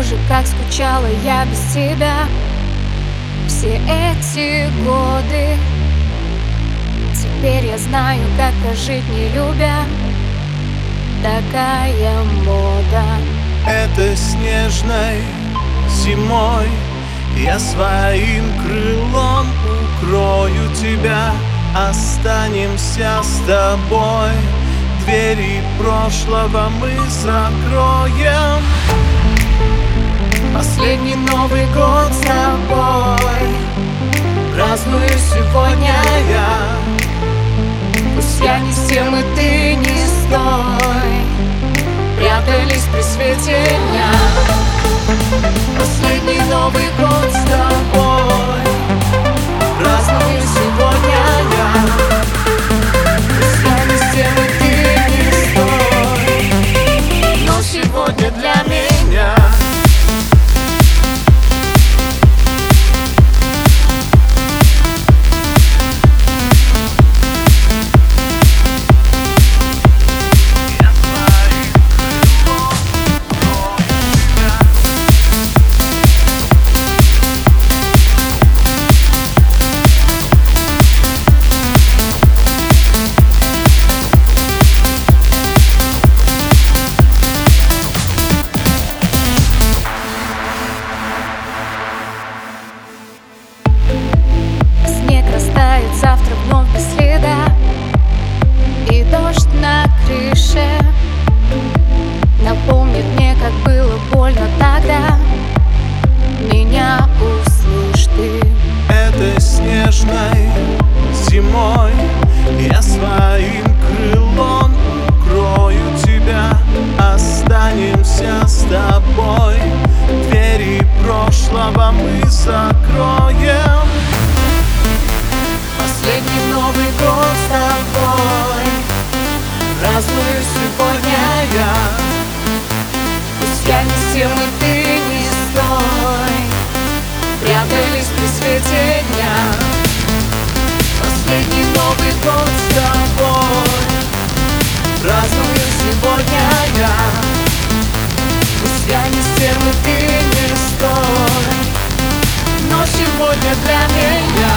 Боже, как скучала я без тебя Все эти годы. Теперь я знаю, как прожить не любя. Такая мода. Это снежной зимой Я своим крылом укрою тебя. Останемся с тобой. Двери прошлого мы закроем Последний Новый год с тобой. Праздную сегодня я. Пусть я не с тем и ты не с той. Прятались при свете дня снежной зимой. Я своим крылом укрою тебя. Останемся с тобой. Двери прошлого мы закроем. Последний Новый год с тобой. Праздную сегодня я. Пусть я не с тем и ты не с той Прятались при свете дня Новый год с тобой. Праздную сегодня я. Пусть я не стерва, ты не стой. Но сегодня для меня.